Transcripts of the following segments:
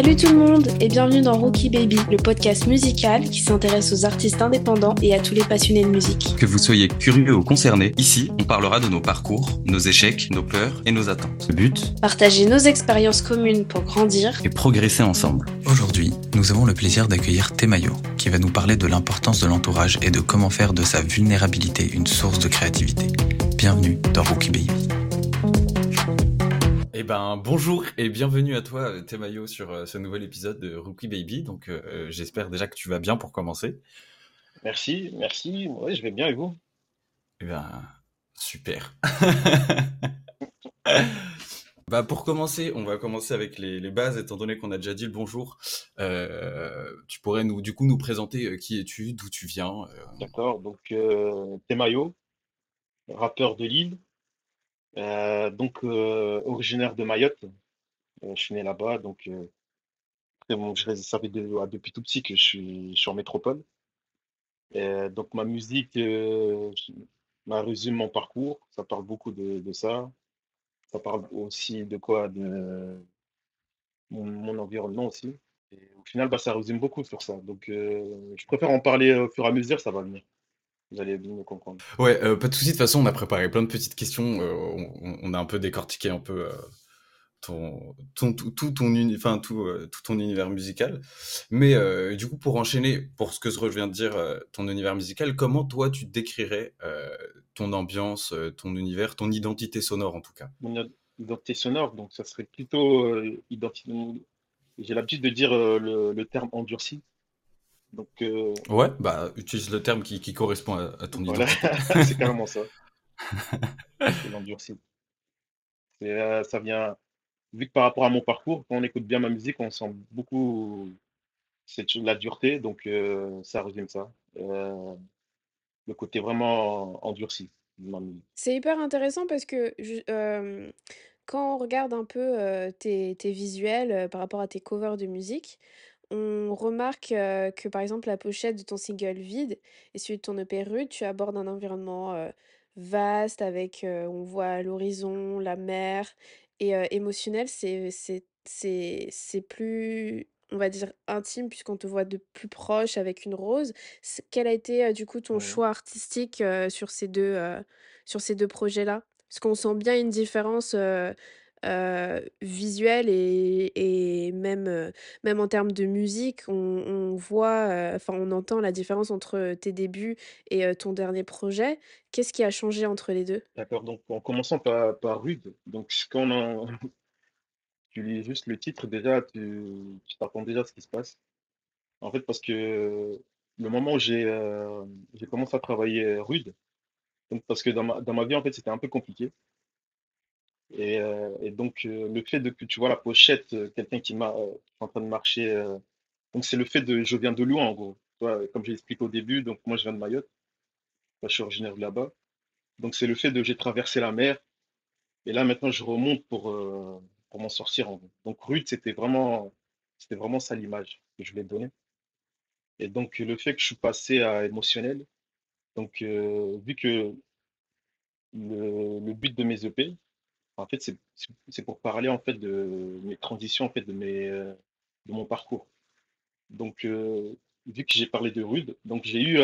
Salut tout le monde et bienvenue dans Rookie Baby, le podcast musical qui s'intéresse aux artistes indépendants et à tous les passionnés de musique. Que vous soyez curieux ou concerné, ici, on parlera de nos parcours, nos échecs, nos peurs et nos attentes. Le but Partager nos expériences communes pour grandir et progresser ensemble. Aujourd'hui, nous avons le plaisir d'accueillir Temayo, qui va nous parler de l'importance de l'entourage et de comment faire de sa vulnérabilité une source de créativité. Bienvenue dans Rookie Baby. Eh ben bonjour et bienvenue à toi Temayo sur euh, ce nouvel épisode de Rookie Baby. Donc euh, euh, j'espère déjà que tu vas bien pour commencer. Merci, merci. Oui, je vais bien et vous? Eh ben super. bah pour commencer, on va commencer avec les, bases étant donné qu'on a déjà dit le bonjour. tu pourrais nous du coup nous présenter qui es-tu, d'où tu viens. D'accord. Donc Temayo, rappeur de Lille. Euh, donc, euh, originaire de Mayotte. Euh, je suis né là-bas, donc bon, je ça fait depuis tout petit que je suis, je en métropole. donc ma musique ma résume mon parcours, ça parle beaucoup de, de ça. Ça parle aussi de quoi? De mon, mon environnement aussi. Et au final, bah, ça résume beaucoup sur ça. Donc je préfère en parler au fur et à mesure, ça va venir. Vous allez bien me comprendre. Ouais, euh, pas de souci. De toute façon, on a préparé plein de petites questions. Euh, on, a un peu décortiqué un peu euh, ton, ton, tout, ton, enfin, tout, tout ton univers musical. Mais du coup, pour enchaîner, pour ce que je viens de dire, ton univers musical, comment toi tu décrirais ton ambiance, ton univers, ton identité sonore en tout cas? Mon identité sonore, donc ça serait plutôt identité. J'ai l'habitude de dire le, le terme endurci. Donc, euh, Ouais, bah, utilise le terme qui, qui correspond à, ton voilà. c'est carrément ça. c'est l'endurci. Euh, ça vient, vu que par rapport à mon parcours, quand on écoute bien ma musique, on sent beaucoup cette, la dureté, donc euh, ça résume ça. le côté vraiment endurci C'est hyper intéressant parce que quand on regarde un peu tes, tes visuels par rapport à tes covers de musique, on remarque que par exemple la pochette de ton single Vide et celui de ton EP Rude, tu abordes un environnement vaste avec, on voit l'horizon, la mer et émotionnel, c'est c'est c'est c'est plus, on va dire, intime puisqu'on te voit de plus proche avec une rose. quel a été du coup ton choix artistique sur ces deux, sur ces deux projets-là? Parce qu'on sent bien une différence visuel et et même, même en termes de musique, on voit, enfin, on entend la différence entre, tes débuts et ton dernier projet. Qu'est-ce qui a changé entre les deux? D'accord, donc en commençant par par Rude, donc quand tu lis juste le titre déjà, tu tu déjà ce qui se passe. En fait, parce que le moment où j'ai, commencé à travailler Rude, parce que dans ma dans ma vie, en fait, c'était un peu compliqué. Et, euh, et donc, euh, le fait de que tu vois la pochette, euh, quelqu'un qui m'a en train de marcher, donc c'est le fait de je viens de loin en gros. Comme j'ai expliqué au début, donc moi je viens de Mayotte, je suis originaire de là-bas. Donc c'est le fait de j'ai traversé la mer et là maintenant je remonte pour, pour m'en sortir en gros. Donc rude, c'était vraiment, vraiment ça l'image que je voulais donner. Et donc le fait que je suis passé à émotionnel, donc vu que le but de mes EP, en fait, c'est pour parler en fait de mes transitions, en fait, de mes, euh, de mon parcours. Donc, euh, vu que j'ai parlé de Rude, donc j'ai eu,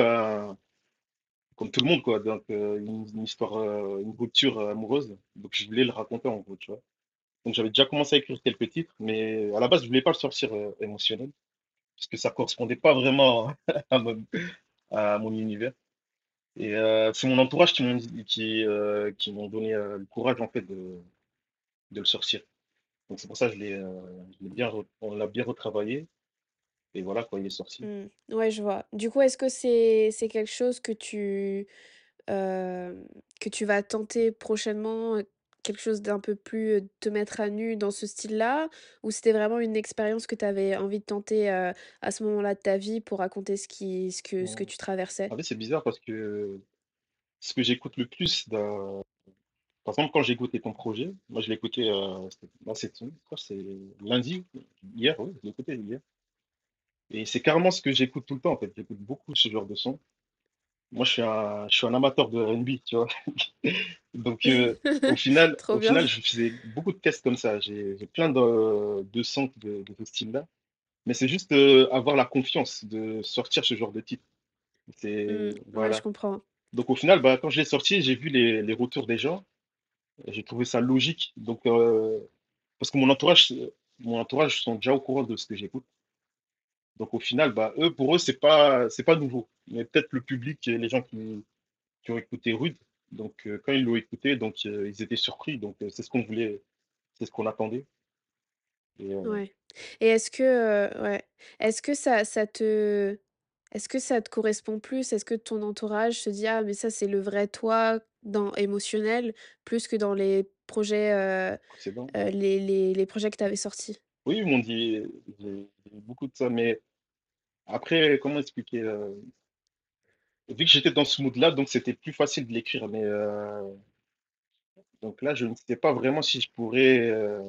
comme tout le monde, quoi, donc, euh, une, histoire, une rupture amoureuse. Donc, je voulais le raconter en gros, tu vois. Donc, j'avais déjà commencé à écrire quelques titres, mais à la base, je voulais pas le sortir émotionnel, parce que ça correspondait pas vraiment à mon univers. Et euh, c'est mon entourage qui m'ont qui, euh, qui donné euh, le courage en fait de, de le sortir. Donc c'est pour ça que je l'ai bien on l'a bien retravaillé et voilà quoi il est sorti. Mmh. Ouais, je vois. Du coup, est-ce que c'est c'est quelque chose que tu que tu vas tenter prochainement, quelque chose d'un peu plus, te mettre à nu dans ce style-là? Ou c'était vraiment une expérience que tu avais envie de tenter, à ce moment-là de ta vie pour raconter ce qui ce que ce que tu traversais? En fait, c'est bizarre parce que ce que j'écoute le plus par exemple, quand j'ai écouté ton projet, moi je l'ai écouté, c'était c'est lundi, hier, oui, je l'ai écouté hier et c'est carrément ce que j'écoute tout le temps, en fait. J'écoute beaucoup ce genre de son moi, je suis un, je suis un amateur de R&B, tu vois. Donc, euh, au final, au bien. final, je faisais beaucoup de tests comme ça. J'ai plein de, de sons de, de ce style-là. Mais c'est juste euh, avoir la confiance de sortir ce genre de titre. Hmm, C'est, ouais, je voilà. comprends. Donc, au final, bah, quand je l'ai sorti, j'ai vu les, les retours des gens. J'ai trouvé ça logique. Donc, euh, parce que mon entourage, mon entourage sont déjà au courant de ce que j'écoute. Donc, au final, bah, eux, pour eux, c'est pas, c'est pas nouveau. Mais peut-être le public et les gens qui, qui ont écouté Rude. Donc, euh, quand ils l'ont écouté, donc, euh, ils étaient surpris. Donc, euh, c'est ce qu'on voulait, c'est ce qu'on attendait. Et, Ouais. Et est-ce que, ouais, est-ce que ça ça te est-ce que ça te correspond plus? Est-ce que ton entourage se dit: «Ah mais ça c'est le vrai toi dans émotionnel», plus que dans les projets, les les projets que tu avais sortis? Oui, ils m'ont dit, j'ai j'ai eu beaucoup de ça. Mais après, comment expliquer? euh, vu que j'étais dans ce mood-là, donc c'était plus facile de l'écrire. Mais euh, donc là, je ne sais pas vraiment si je pourrais euh,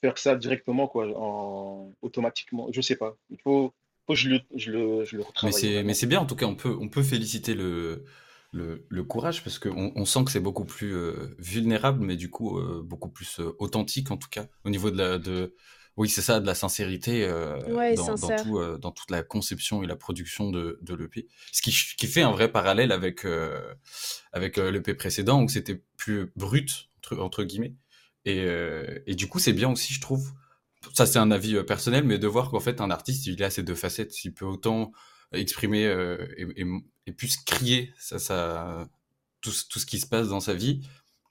faire ça directement, quoi, en automatiquement. Je sais pas. Il faut, faut que je le, je le, je le Mais retravaille c'est, mais vraiment. c'est bien, en tout cas, on peut, on peut féliciter le, le, le courage parce qu'on on sent que c'est beaucoup plus euh, vulnérable, mais du coup, euh, beaucoup plus euh, authentique, en tout cas, au niveau de la, de, oui, c'est ça, de la sincérité Ouais, dans, tout, dans toute la conception et la production de, de l'EP. Ce qui, qui fait un vrai parallèle avec, avec l'EP précédent où c'était plus brut, entre, entre guillemets. Et, et du coup, c'est bien aussi, je trouve, ça c'est un avis personnel, mais de voir qu'en fait un artiste il a ces deux facettes, il peut autant exprimer euh, et, et, et, plus crier ça, ça, tout, tout, ce qui se passe dans sa vie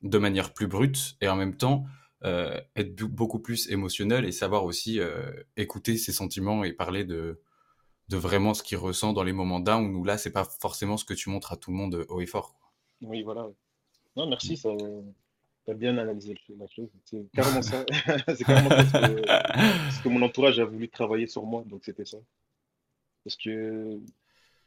de manière plus brute et en même temps euh, être beaucoup plus émotionnel et savoir aussi euh, écouter ses sentiments et parler de, de vraiment ce qu'il ressent dans les moments down où là c'est pas forcément ce que tu montres à tout le monde haut et fort. Oui, voilà. Non, merci, ça, T'as bien analysé la chose. C'est carrément ça. c'est carrément ça ce que, ce que mon entourage a voulu travailler sur moi. Donc c'était ça. Parce que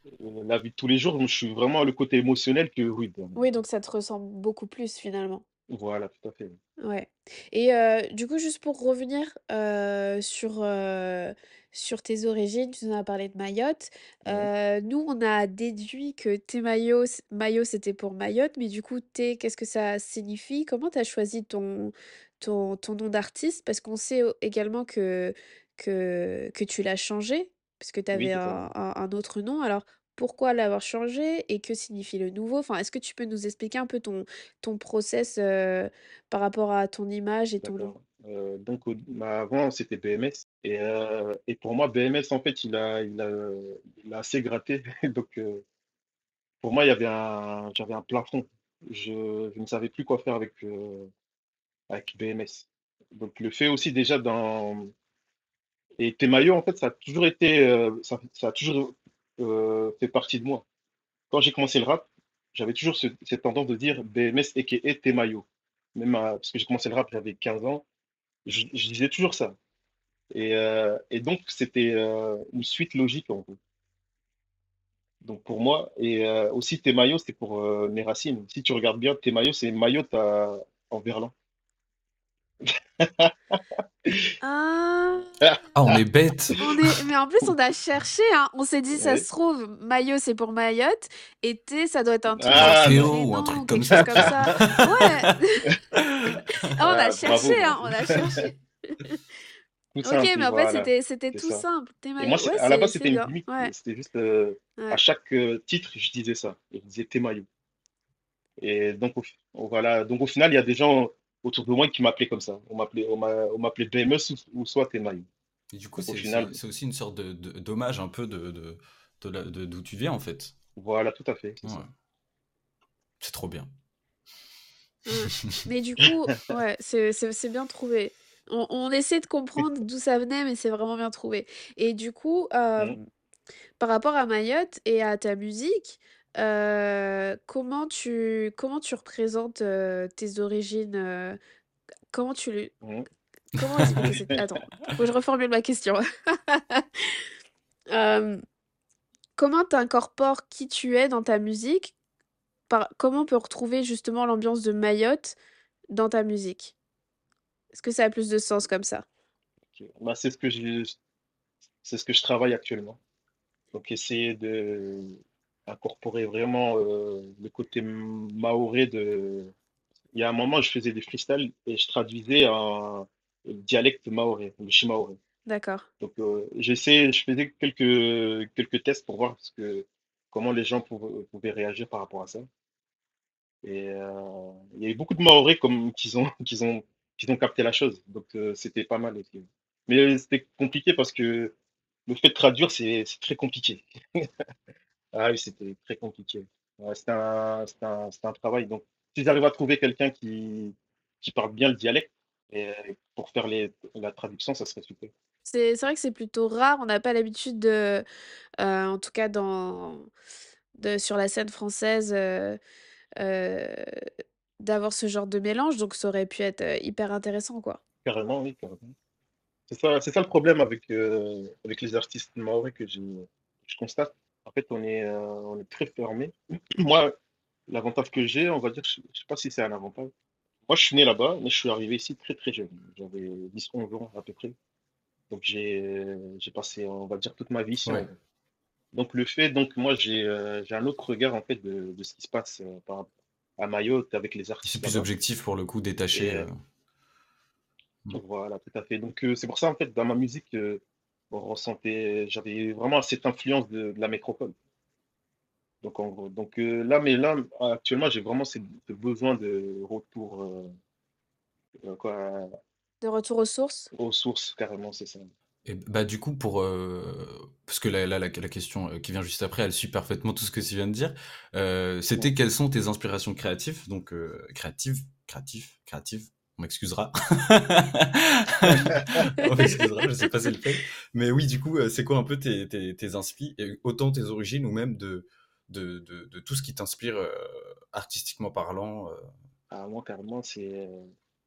euh, la vie de tous les jours, je suis vraiment le côté émotionnel que rude. Oui, donc ça te ressemble beaucoup plus finalement. Voilà, tout à fait. Ouais. Et euh, du coup, juste pour revenir euh, sur, euh, sur tes origines, tu nous as parlé de Mayotte. Nous, on a déduit que T Mayo, Mayo c'était pour Mayotte, mais du coup, T, qu'est-ce que ça signifie? Comment tu as choisi ton, ton, ton nom d'artiste? Parce qu'on sait également que, que, que tu l'as changé, parce que tu avais un, un- un autre nom. Alors, pourquoi l'avoir changé et que signifie le nouveau? Enfin, est-ce que tu peux nous expliquer un peu ton, ton process? euh, par rapport à ton image et ton nom. Euh, donc bah, avant, c'était BMS. Et, euh, et pour moi, BMS, en fait, il a, il a, il a assez gratté. donc pour moi, il y avait un, j'avais un plafond. Je, je ne savais plus quoi faire avec, avec BMS. Donc le fait aussi déjà dans Et tes maillots, en fait, ça a toujours été, euh, ça, a toujours euh, fait partie de moi. Quand j'ai commencé le rap, j'avais toujours ce- cette tendance de dire BMS et tes maillots. Même parce que j'ai commencé le rap, j'avais 15 ans, je, disais toujours ça. Et, euh, donc, c'était une suite logique en gros. Donc pour moi, et aussi tes maillots, c'est pour mes racines. Si tu regardes bien, tes maillots, c'est à- en verlan. Ah, Ah, on est bête on est... Mais en plus, on a cherché, hein. On s'est dit, ça Ouais. se trouve, Mayo, c'est pour Mayotte, et T, ça doit être un truc Ah, non. ou un truc comme quelque chose ça. comme ça. Ouais. Ah, on a Ah, bravo, cherché, hein. bravo. On a cherché. Tout Ok, simple, mais en fait, voilà, c'était tout ça. simple. Et moi, Ouais, à la base, c'était une. Ouais, C'était juste euh, à chaque euh, titre, je disais ça. Je disais tes maillots. Et donc, au, voilà. donc, au final, il y a des gens autour de moi qui m'appelaient comme ça. On m'appelait, on m'a- on m'appelait BMS ou, ou soit tes maillots. Et du coup, c'est final, aussi une sorte de, de- d'hommage un peu de, de, de la- de- d'où tu viens, en fait. voilà, tout à fait, c'est Ouais. trop bien. Ouais. Mais du coup, ouais, c'est bien trouvé. On, on essaie de comprendre d'où ça venait, mais c'est vraiment bien trouvé. Et du coup, euh, Mhm. par rapport à Mayotte et à ta musique, euh, comment tu, comment tu représentes euh, tes origines euh, comment tu, le- Mhm. comment expliquer cette... Attends, faut que je reformule ma question. Comment t'incorpores qui tu es dans ta musique? Par... Comment on peut retrouver justement l'ambiance de Mayotte dans ta musique? Est-ce que ça a plus de sens comme ça? Ok. Bah, c'est ce que j'ai, c'est ce que je travaille actuellement. Donc, essayer de incorporer vraiment le côté maoré de. Il y a un moment, je faisais des freestyles et je traduisais un dialecte maoré, le shimaoré. D'accord. Donc, j'essaie, je faisais quelques, quelques tests pour voir ce que, comment les gens pouvaient, réagir par rapport à ça. Et il y a eu beaucoup de Maoris comme, qui, ont, qui, ont, qui ont capté la chose. Donc, c'était pas mal aussi. Mais c'était compliqué parce que le fait de traduire, c'est très compliqué. ah oui, c'était très compliqué. c'était un, un, un, travail. Donc, si j'arrive à trouver quelqu'un qui, qui parle bien le dialecte, et pour faire les, la traduction, ça serait super. C'est vrai que c'est plutôt rare. On n'a pas l'habitude de, euh, en tout cas dans, de, sur la scène française, euh, euh, d'avoir ce genre de mélange. Donc ça aurait pu être hyper intéressant, quoi. Carrément, oui, carrément. C'est ça, ça le problème avec, avec les artistes maoris que je constate. En fait, on est, on est très fermé. Moi, l'avantage que j'ai, on va dire, je ne sais pas si c'est un avantage. Moi, je suis né là-bas, mais je suis arrivé ici très très jeune. J'avais 10-11 ans à peu près. Donc j'ai passé, on va dire, toute ma vie ici. Donc le fait, donc moi j'ai un autre regard en fait de, de ce qui se passe par, à Mayotte avec les artistes. C'est plus objectif pour le coup, détaché. Voilà, tout à fait. Donc c'est pour ça en fait dans ma musique, on ressentait, j'avais vraiment cette influence de, la métropole. Donc en gros, donc là, mais là actuellement j'ai vraiment ce, besoin de retour, quoi, de retour aux sources? Aux sources, carrément, c'est ça. Et bah du coup pour euh, parce que là, la, question euh, qui vient juste après elle suit parfaitement tout ce que tu viens de dire euh, c'était quelles sont tes inspirations créatives? Donc créatives créatives créatives on m'excusera on m'excusera je sais pas si c'est le fait mais oui du coup c'est quoi un peu tes tes, tes inspi autant tes origines ou même de de, de, tout ce qui t'inspire artistiquement parlant ah, moi carrément c'est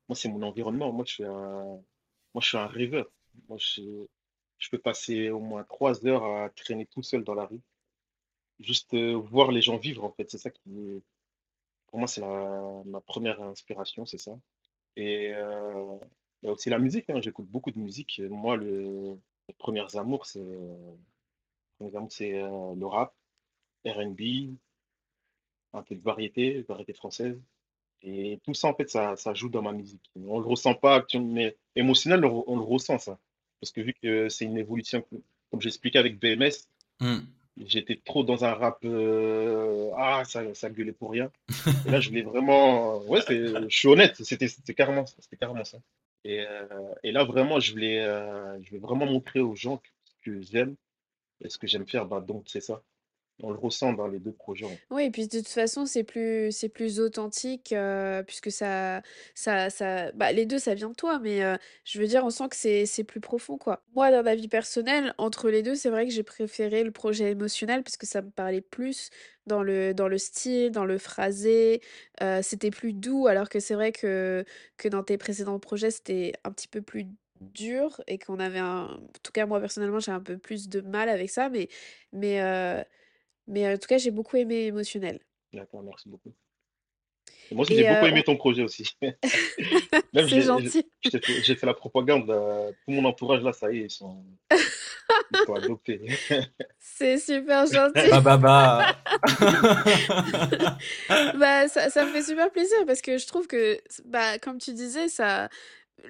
moi, c'est mon environnement. Moi, je suis un, moi, je suis un rêveur. Moi, je, je peux passer au moins trois heures à traîner tout seul dans la rue. Juste euh, voir les gens vivre, en fait. C'est ça qui, pour moi, c'est la, ma première inspiration, c'est ça. Et euh, aussi la musique. hein. J'écoute beaucoup de musique. Moi, le, les premiers amours, c'est c'est euh, le rap, R&B, un peu de variété, variété française. Et tout ça, en fait, ça, ça joue dans ma musique. On le ressent pas, mais émotionnel, on le ressent, ça. Parce que vu que c'est une évolution, comme j'expliquais avec BMS, hmm. J'étais trop dans un rap, euh, ah, ça, ça gueulait pour rien. Et là, je voulais vraiment, ouais, je suis honnête, c'était carrément, carrément ça. Et, euh, et, là, vraiment, je voulais, euh, je vais vraiment montrer aux gens que, que j'aime et ce que j'aime faire, bah, donc c'est ça. On le ressent dans les deux projets. Oui et puis de toute façon, c'est plus plus authentique, puisque ça ça ça bah, les deux ça vient de toi, mais je veux dire, on sent que c'est plus profond, quoi. Moi, dans ma vie personnelle, entre les deux c'est vrai que j'ai préféré le projet émotionnel parce que ça me parlait plus dans le dans le style, dans le phrasé, c'était plus doux alors que c'est vrai que que dans tes précédents projets, c'était un petit peu plus dur et qu'on avait un en tout cas moi personnellement, j'ai un peu plus de mal avec ça, mais mais mais en tout cas, j'ai beaucoup aimé émotionnel. D'accord, merci beaucoup. moi aussi, j'ai beaucoup aimé ton projet aussi. C'est gentil. J'ai fait, la propagande. tout mon entourage, là, ça y est, ils sont, ils sont adoptés. C'est super gentil. bah, bah, bah. bah ça, ça, me fait super plaisir parce que je trouve que, bah, comme tu disais, ça,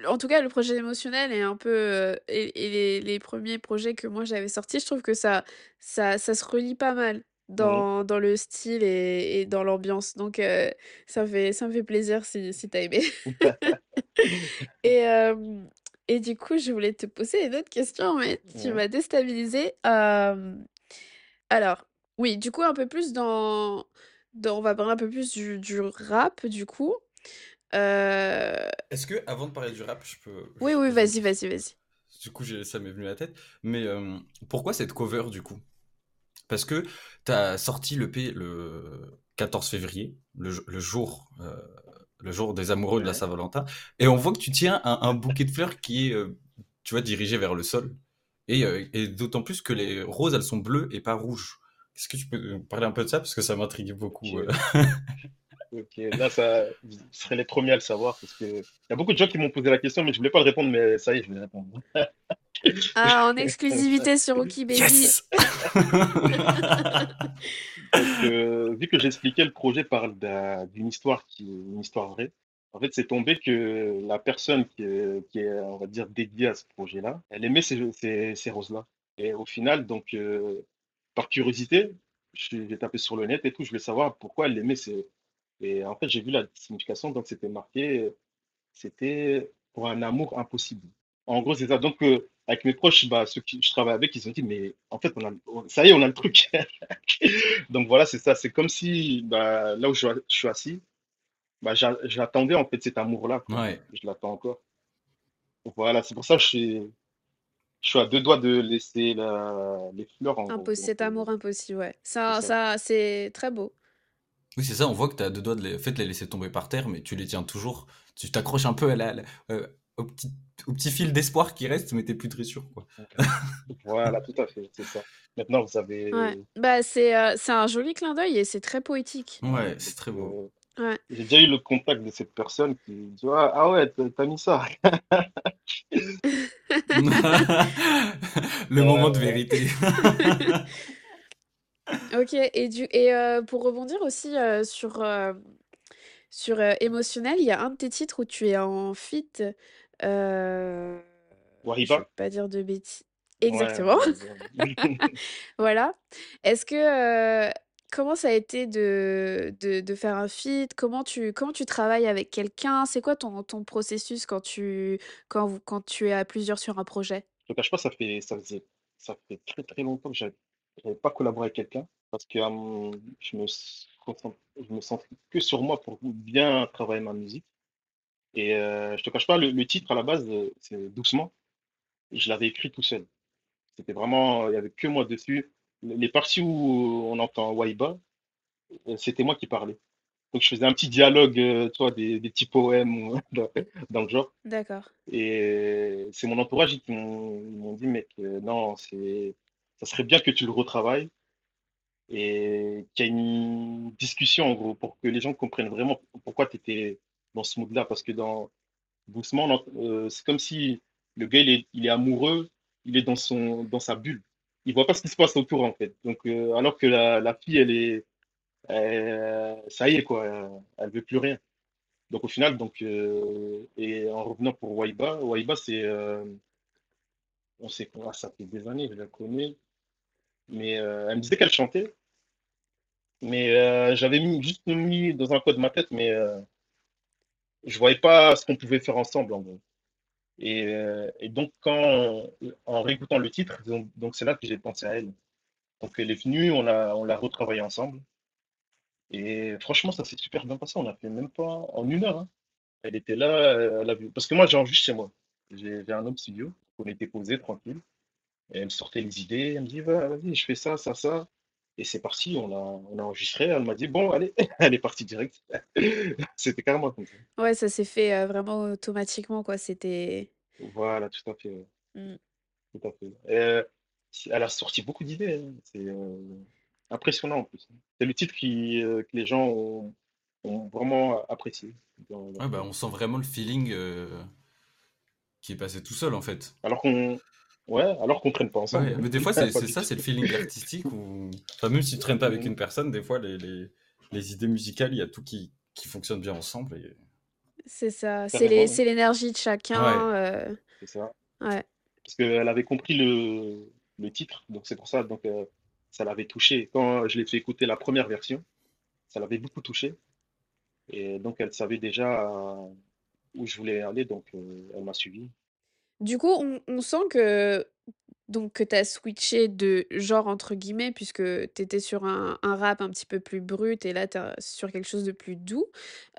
en tout cas, le projet émotionnel est un peu. Euh, et, les, les, premiers projets que moi j'avais sortis, je trouve que ça, ça, ça se relie pas mal dans, dans le style et, et dans l'ambiance. Donc, euh, ça, fait, ça me fait plaisir si, si t'as aimé. et, euh, et du coup, je voulais te poser une autre question, mais tu m'as déstabilisé. alors, oui, du coup, un peu plus dans. dans on va parler un peu plus du, du rap, du coup. Euh, Est-ce que, avant de parler du rap, je peux. Oui, oui, vas-y, vas-y, vas-y. Du coup, ça m'est venu à la tête. Mais pourquoi cette cover, du coup? Parce que tu as sorti le P le 14 février, le, jour, euh, le jour des amoureux de la Saint-Valentin, et on voit que tu tiens un, bouquet de fleurs qui est, tu vois, dirigé vers le sol. Et, et d'autant plus que les roses, elles sont bleues et pas rouges. Est-ce que tu peux parler un peu de ça? Parce que ça m'intrigue beaucoup. Ok, là, ça, vous serez les premiers à le savoir parce que il y a beaucoup de gens qui m'ont posé la question, mais je voulais pas le répondre, mais ça y est, je vais répondre. Ah, en exclusivité sur Rookie Baby. Yes Donc, euh, vu que j'expliquais le projet parle d'un- d'une histoire qui est une histoire vraie, en fait, c'est tombé que la personne qui est, qui est, on va dire, dédiée à ce projet-là, elle aimait ces, ces, ces roses-là. Et au final, donc, euh, par curiosité, j'ai tapé sur le net et tout, je voulais savoir pourquoi elle aimait ces... Et en fait, j'ai vu la signification, donc c'était marqué, c'était pour un amour impossible. En gros, c'est ça. Donc, euh, avec mes proches, bah, ceux qui je travaille avec, ils ont dit, mais en fait, on a, on- ça y est, on a le truc. Donc voilà, c'est ça. C'est comme si bah, là où je, je suis assis, bah, j'a- j'attendais en fait cet amour-là. Ouais. Je l'attends encore. Voilà, c'est pour ça que je suis, je suis à deux doigts de laisser la, les fleurs en gros. Impo- Donc, cet euh, amour impossible, ouais. c'est Ça, ça. ça, c'est très beau. Oui, c'est ça, on voit que tu as deux doigts de les, en fait, les laisser tomber par terre, mais tu les tiens toujours. Tu t'accroches un peu à la, la- euh, au, petit, au petit fil d'espoir qui reste, mais t'es plus très sûr, quoi. Voilà, tout à fait, c'est ça. Maintenant, vous avez. Ouais. Bah, c'est euh, c'est un joli clin d'œil et c'est très poétique. Ouais, c'est très beau. euh, Ouais. j'ai déjà eu le contact de cette personne qui dit Ah, ah ouais, t'as mis ça. Le moment de vérité. Ok, et, du, et euh, pour rebondir aussi euh, sur, euh, sur euh, émotionnel, il y a un de tes titres où tu es en feat. Euh, je vais Wariba? pas dire de bêtises. Exactement. ouais. Voilà. Est-ce que euh, comment ça a été de, de, de faire un feat? Comment tu comment tu travailles avec quelqu'un? C'est quoi ton, ton processus quand tu quand vous quand tu es à plusieurs sur un projet? Je te cache pas, ça fait, ça faisait, ça fait très très longtemps que j'avais pas collaboré avec quelqu'un parce que euh, je me je me centre que sur moi pour bien travailler ma musique. Et euh, je te cache pas, le, le titre à la base, euh, c'est Doucement. Je l'avais écrit tout seul. C'était vraiment, il y avait que moi dessus. Les parties où on entend Waiba, euh, c'était moi qui parlais. Donc je faisais un petit dialogue, euh, tu vois, des, des petits poèmes dans, le genre. D'accord. Et c'est mon entourage qui m'ont dit, mec, euh, non, c'est, ça serait bien que tu le retravailles et qu'il y ait une discussion, en gros, pour que les gens comprennent vraiment pourquoi tu étais dans ce mood-là. Parce que dans Doucement, euh, c'est comme si le gars, il est, amoureux, il est dans son, dans sa bulle. Il voit pas ce qui se passe autour, en fait. Donc, euh, alors que la, la fille, elle est, euh, ça y est, quoi, elle veut plus rien. Donc, au final, donc, et en revenant pour Waiba, Waiba, c'est, on sait quoi, ça fait des années, je la connais, mais elle me disait qu'elle chantait, mais j'avais juste mis dans un coin de ma tête, mais je voyais pas ce qu'on pouvait faire ensemble, euh, et donc, quand, en réécoutant le titre, donc, c'est là que j'ai pensé à elle. Donc, elle est venue, on a, on l'a retravaillé ensemble, et franchement, ça s'est super bien passé, on a fait même pas en une heure, hein. Elle était là, euh, elle a vu, parce que moi, j'enregistre chez moi. J'ai j'ai un home studio, on était posé tranquille. Elle me sortait les idées, elle me dit, Va- vas-y, je fais ça, ça, ça. Et c'est parti, on a, on a enregistré, elle m'a dit, bon, allez, elle est partie direct. C'était carrément comme ça. Ouais, ça s'est fait euh, vraiment automatiquement, quoi. C'était. Voilà, tout à fait, ouais, Mm. tout à fait. Euh, elle a sorti beaucoup d'idées, hein. C'est euh, impressionnant en plus. C'est le titre qui, euh, que les gens ont, ont vraiment apprécié. dans- dans- Ouais, bah, on sent vraiment le feeling euh, qui est passé tout seul, en fait. Alors qu'on, ouais, alors qu'on traîne pas ensemble. Ouais, hein. mais des fois, c'est ça, c'est le feeling artistique où... Enfin, même si tu traînes pas avec une personne, des fois, les, les, les idées musicales, il y a tout qui, qui fonctionne bien ensemble. Et... C'est ça. C'est c'est l'énergie de Ouais. chacun. euh, C'est ça. Ouais. Parce qu'elle avait compris le, le titre, donc c'est pour ça, donc euh, ça l'avait touché. Quand je l'ai fait écouter la première version, ça l'avait beaucoup touché. Et donc elle savait déjà euh, où je voulais aller, donc euh, elle m'a suivi. Du coup, on, on sent que donc que t'as switché de genre entre guillemets puisque t'étais sur un, un rap un petit peu plus brut et là t'es sur quelque chose de plus doux.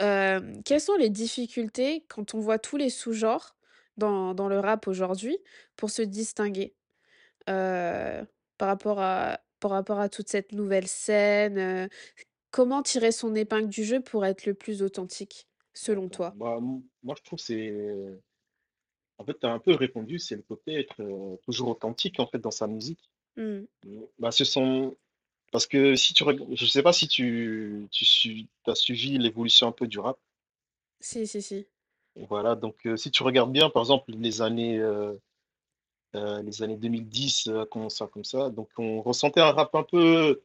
Euh, quelles sont les difficultés quand on voit tous les sous-genres dans, dans le rap aujourd'hui pour se distinguer? Euh, par rapport à par rapport à toute cette nouvelle scène? euh, comment tirer son épingle du jeu pour être le plus authentique selon toi? Bah, m- moi je trouve que c'est... En fait, tu as un peu répondu, c'est le côté être euh, toujours authentique en fait dans sa musique. Hmm, Bah, ce sont... Parce que si tu... reg- Je sais pas si tu, tu suis... as suivi l'évolution un peu du rap. Si, si, si. Voilà, donc euh, si tu regardes bien, par exemple, les années... euh, les années 2010 a commencé comme ça. Donc on ressentait un rap un peu,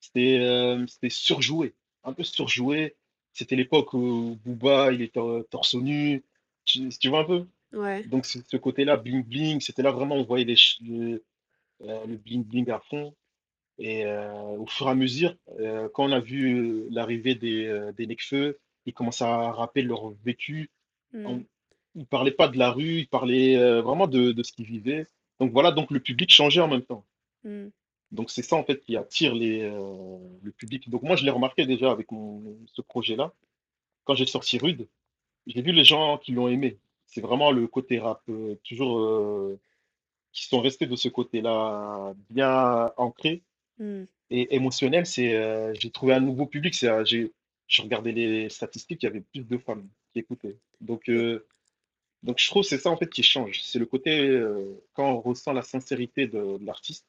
c'était c'était surjoué, un peu surjoué. C'était l'époque où Booba, il était torse nu, tu, tu vois un peu? Ouais. Donc ce côté-là, bling bling, c'était là vraiment on voyait les, le, le bling bling à fond. Et au fur et à mesure, quand on a vu l'arrivée des, des Nekfeu, ils commençaient à rappeler leur vécu. Mmh. ils ne parlaient pas de la rue, ils parlaient vraiment de, de ce qu'ils vivaient. Donc voilà, donc le public changeait en même temps. Mmh. Donc c'est ça en fait qui attire les, le public. Donc moi je l'ai remarqué déjà avec mon, ce projet-là. Quand j'ai sorti Rude, j'ai vu les gens qui l'ont aimé. C'est vraiment le côté rap, toujours qui sont restés de ce côté-là bien ancré Mmh. et émotionnel. C'est, j'ai trouvé un nouveau public. C'est, j'ai, je regardais les statistiques, il y avait plus de femmes qui écoutaient. Donc, donc je trouve que c'est ça en fait qui change. C'est le côté quand on ressent la sincérité de, l'artiste,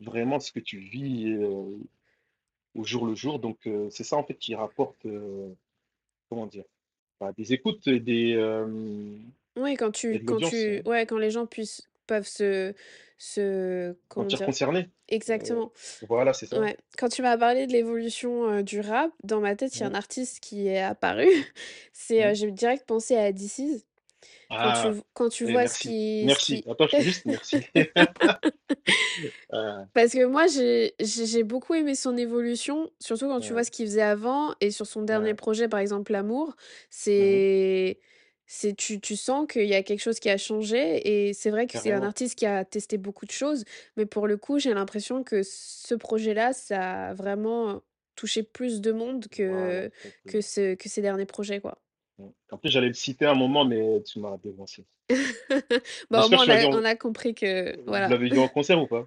vraiment ce que tu vis au jour le jour. Donc c'est ça en fait qui rapporte, comment dire, bah, des écoutes et des oui, quand tu quand tu ouais, quand les gens puissent peuvent se se comment sentir dire? concerné. Exactement. voilà, c'est ça. Ouais. Quand tu m'as parlé de l'évolution, du rap, dans ma tête, il y a un Mmh. artiste qui est apparu. C'est, Mmh. j'ai direct pensé à This Quand tu Ah, quand tu vois ce merci. qui ce Merci. qui Attends, je fais juste merci. Ah, Parce que moi, j'ai beaucoup aimé son évolution, surtout quand tu vois ce qu'il faisait avant et sur son dernier ouais. projet, par exemple, L'amour, Mmh c'est tu tu sens qu'il y a quelque chose qui a changé et c'est vrai que c'est un artiste qui a testé beaucoup de choses, mais pour le coup, j'ai l'impression que ce projet-là, ça a vraiment touché plus de monde que que ce que ces derniers projets, quoi. En plus, j'allais le citer à un moment, mais tu m'as devancé. Bah, au J'espère que moins, tu on l'as vu a en on a compris que vous voilà. l'avez vu en concert ou pas?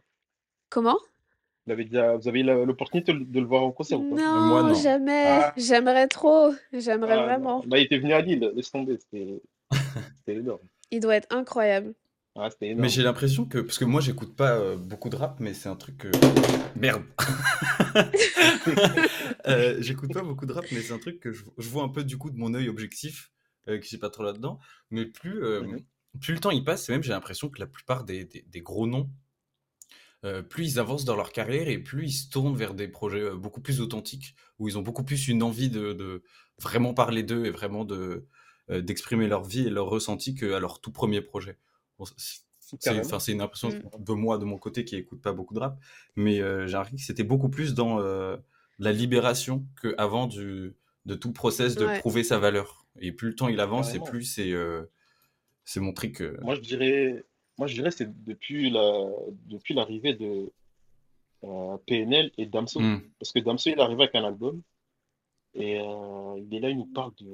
Comment? Vous déjà vous avez eu la l'opportunité de le voir en concert ou pas? Euh, Moi, Non, non. jamais. Ah, J'aimerais trop. J'aimerais ah non. vraiment. Bah, il était venu à Lille, laisse tomber, c'était c'était énorme. Il doit être incroyable. C'était Mais j'ai l'impression que, parce que moi j'écoute pas euh, beaucoup de rap, mais c'est un truc que... Merde Euh, J'écoute pas beaucoup de rap, mais c'est un truc que je, je vois un peu du coup de mon œil objectif, euh, qui suis pas trop là-dedans. Mais plus, euh, Mhm. plus le temps il passe, et même j'ai l'impression que la plupart des, des- des gros noms, euh, plus ils avancent dans leur carrière et plus ils se tournent vers des projets euh, beaucoup plus authentiques, où ils ont beaucoup plus une envie de, de vraiment parler d'eux et vraiment de euh, d'exprimer leur vie et leur ressenti qu'à leur tout premier projet. Bon, c'est enfin, une impression Mm. de moi, de mon côté, qui écoute pas beaucoup de rap, mais euh, j'ai remarqué que c'était beaucoup plus dans euh, la libération qu'avant du de tout process de Ouais. prouver sa valeur. Et plus le temps il avance, et plus c'est euh, c'est montré que... Moi, je dirais, moi, je dirais, c'est depuis la, depuis l'arrivée de euh, PNL et Damso. Hmm. Parce que Damso, il est arrivé avec un album et euh, il est là, il nous parle de,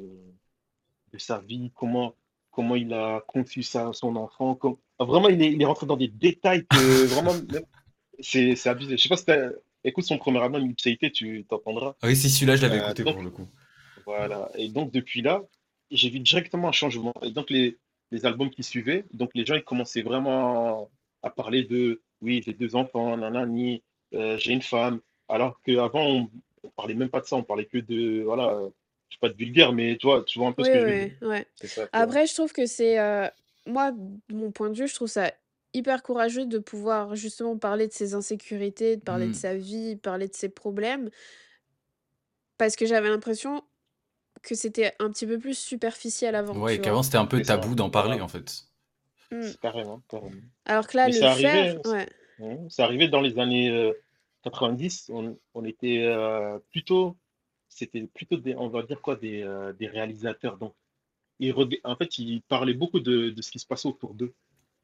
de sa vie, comment, comment il a conçu sa, son enfant. comme- vraiment, il est, il est rentré dans des détails que vraiment, c'est, abusé. Je sais pas si t'as, écoute son premier album, Ipséité, tu t'entendras. Ah oui, si celui-là, je l'avais Euh, écouté donc, pour le coup. voilà. Et donc, depuis là, j'ai vu directement un changement. Et donc, les, les albums qui suivaient, donc les gens, ils commençaient vraiment à parler de, oui, j'ai deux enfants, nanani, euh, j'ai une femme. Alors qu'avant, on, on parlait même pas de ça, on parlait que de, voilà, je sais pas de vulgaire, mais tu vois, tu vois un peu Oui, ce que je veux dire. oui, ouais. C'est ça, tu vois. Après, je trouve que c'est, euh, moi, de mon point de vue, je trouve ça hyper courageux de pouvoir justement parler de ses insécurités, de parler de Hmm. sa vie, de parler de ses problèmes, parce que j'avais l'impression que c'était un petit peu plus superficiel avant, Ouais, qu'avant c'était un peu tabou d'en parler en fait. Mm. C'est carrément, carrément. Alors que là, Mais le faire, ouais. hein, c'est arrivé dans les années euh, 90, on, on était euh, plutôt, c'était plutôt des, on va dire quoi, des, euh, des réalisateurs. Donc, ils en fait, ils parlaient beaucoup de, de ce qui se passait autour d'eux.